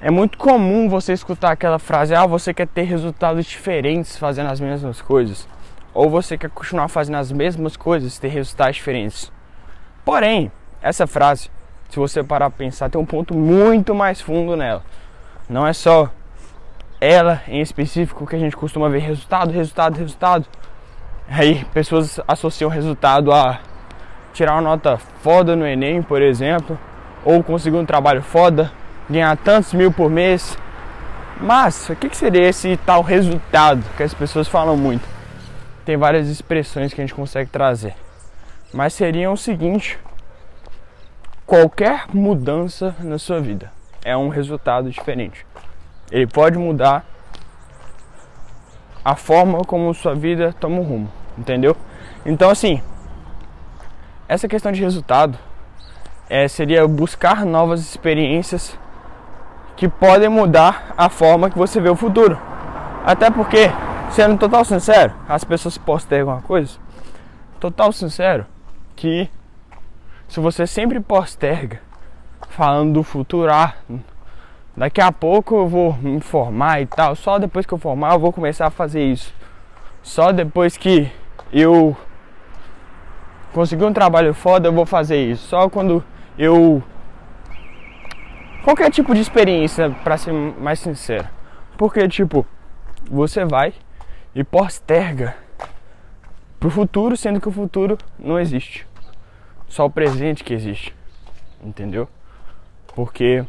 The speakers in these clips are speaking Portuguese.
É muito comum você escutar aquela frase: ah, você quer ter resultados diferentes fazendo as mesmas coisas. Ou você quer continuar fazendo as mesmas coisas ter resultados diferentes. Porém, essa frase, se você parar para pensar, tem um ponto muito mais fundo nela. Não é só ela em específico que a gente costuma ver resultado, resultado, resultado. Aí pessoas associam resultado a tirar uma nota foda no Enem, por exemplo, ou conseguir um trabalho foda, ganhar tantos mil por mês. Mas o que, seria esse tal resultado que as pessoas falam muito? Tem várias expressões que a gente consegue trazer. Mas seria o seguinte: qualquer mudança na sua vida é um resultado diferente. Ele pode mudar a forma como sua vida toma um rumo, entendeu? Então assim, essa questão de resultado é, seria buscar novas experiências que podem mudar a forma que você vê o futuro. Até porque, sendo total sincero, as pessoas postergam uma coisa, total sincero, que se você sempre posterga falando do futuro, ah, daqui a pouco eu vou me formar e tal, só depois que eu formar eu vou começar a fazer isso. Só depois que eu conseguir um trabalho foda, eu vou fazer isso. Só quando eu. Qualquer tipo de experiência, para ser mais sincero. Porque, tipo, você vai e posterga pro futuro, sendo que o futuro não existe. Só o presente que existe. Entendeu? Porque.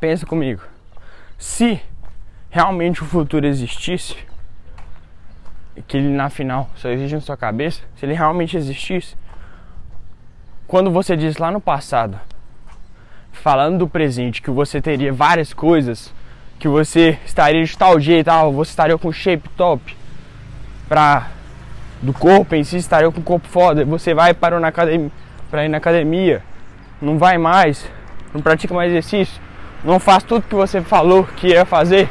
Pensa comigo. Se realmente o futuro existisse, que ele na final só existe na sua cabeça, se ele realmente existisse, quando você diz lá no passado, falando do presente, que você teria várias coisas, que você estaria de tal jeito, ah, você estaria com shape top, pra, do corpo em si, estaria com o corpo foda, você vai para, na academia, para ir na academia, não vai mais, não pratica mais exercício, não faz tudo que você falou que ia fazer,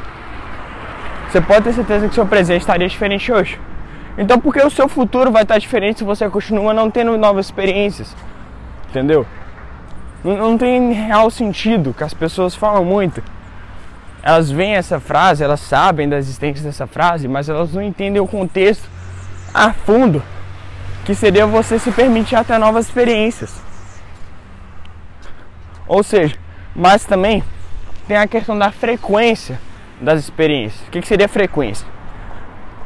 você pode ter certeza que seu presente estaria diferente hoje. Então, por que o seu futuro vai estar diferente se você continua não tendo novas experiências? Entendeu? Não, não tem real sentido que as pessoas falam muito. Elas veem essa frase, elas sabem da existência dessa frase, mas elas não entendem o contexto a fundo, que seria você se permitir até novas experiências. Ou seja, mas também tem a questão da frequência das experiências. O que, que seria frequência?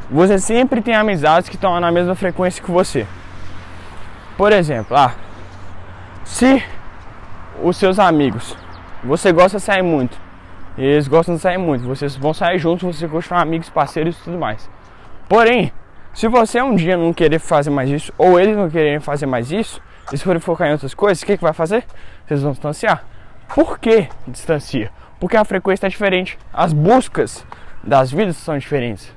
Você sempre tem amizades que estão na mesma frequência que você. Por exemplo, ah, se os seus amigos, você gosta de sair muito, eles gostam de sair muito, vocês vão sair juntos, vocês continuam amigos, parceiros e tudo mais. Porém, se você um dia não querer fazer mais isso, ou eles não quererem fazer mais isso, e se forem focar em outras coisas, o que, que vai fazer? Vocês vão distanciar. Por que distancia? Porque a frequência é diferente, as buscas das vidas são diferentes.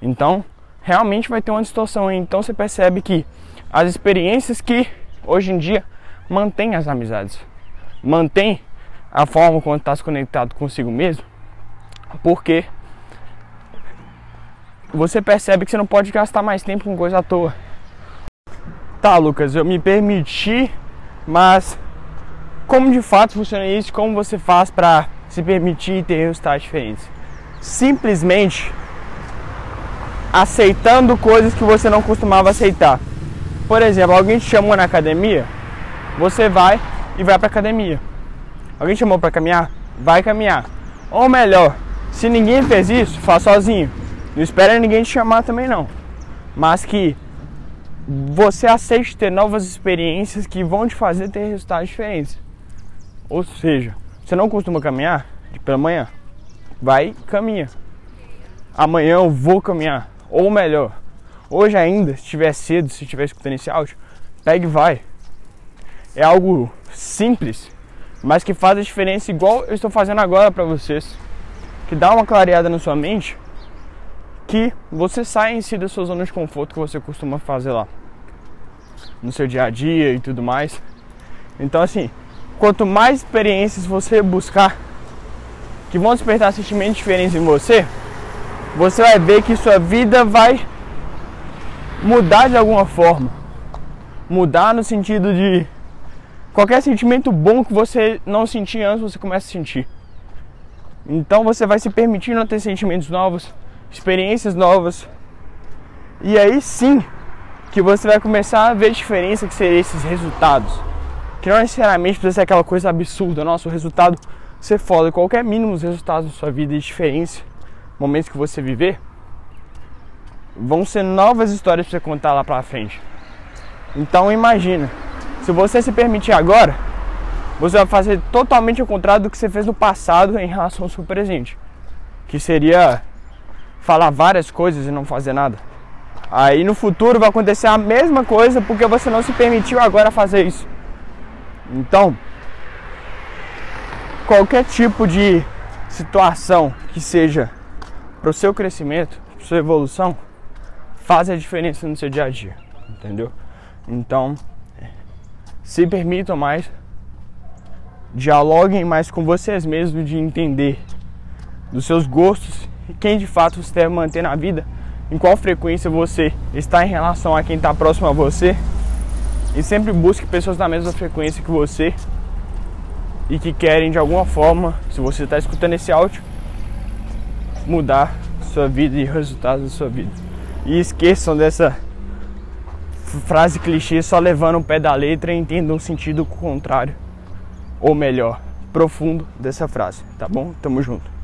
Então, realmente vai ter uma distorção. Então você percebe que as experiências que hoje em dia mantêm as amizades, mantém a forma como está se conectado consigo mesmo, porque você percebe que você não pode gastar mais tempo com coisa à toa. Tá, Lucas, eu me permiti, mas como de fato funciona isso, como você faz para se permitir ter resultados diferentes. Simplesmente aceitando coisas que você não costumava aceitar. Por exemplo, alguém te chamou na academia, você vai e vai para academia. Alguém chamou para caminhar, vai caminhar. Ou melhor, se ninguém fez isso, faz sozinho. Não espera ninguém te chamar também não. Mas que você aceite ter novas experiências que vão te fazer ter resultados diferentes. Ou seja, você não costuma caminhar pela manhã? Vai caminha. Amanhã eu vou caminhar. Ou melhor, hoje ainda, se estiver cedo, se estiver escutando esse áudio, pegue e vai. É algo simples, mas que faz a diferença igual eu estou fazendo agora para vocês. Que dá uma clareada na sua mente que você sai em si da sua zona de conforto que você costuma fazer lá. No seu dia a dia e tudo mais. Então assim, quanto mais experiências você buscar que vão despertar sentimentos diferentes em você, você vai ver que sua vida vai mudar de alguma forma. Mudar no sentido de qualquer sentimento bom que você não sentia antes, você começa a sentir. Então você vai se permitindo ter sentimentos novos, experiências novas. E aí sim que você vai começar a ver a diferença que seriam esses resultados. Que não necessariamente precisa ser aquela coisa absurda, nossa, o resultado ser foda. Qualquer mínimo resultados na sua vida de diferença, momentos que você viver, vão ser novas histórias para você contar lá pra frente. Então imagina, se você se permitir agora, você vai fazer totalmente o contrário do que você fez no passado em relação ao seu presente. Que seria falar várias coisas e não fazer nada. Aí no futuro vai acontecer a mesma coisa porque você não se permitiu agora fazer isso. Então, qualquer tipo de situação que seja para o seu crescimento, para sua evolução, faz a diferença no seu dia a dia, entendeu? Então, se permitam mais, dialoguem mais com vocês mesmos de entender dos seus gostos e quem de fato você deve manter na vida, em qual frequência você está em relação a quem está próximo a você. E sempre busque pessoas na mesma frequência que você e que querem de alguma forma, se você está escutando esse áudio, mudar sua vida e resultados da sua vida. E esqueçam dessa frase clichê só levando o pé da letra e entendam o sentido contrário, ou melhor, profundo dessa frase, tá bom? Tamo junto.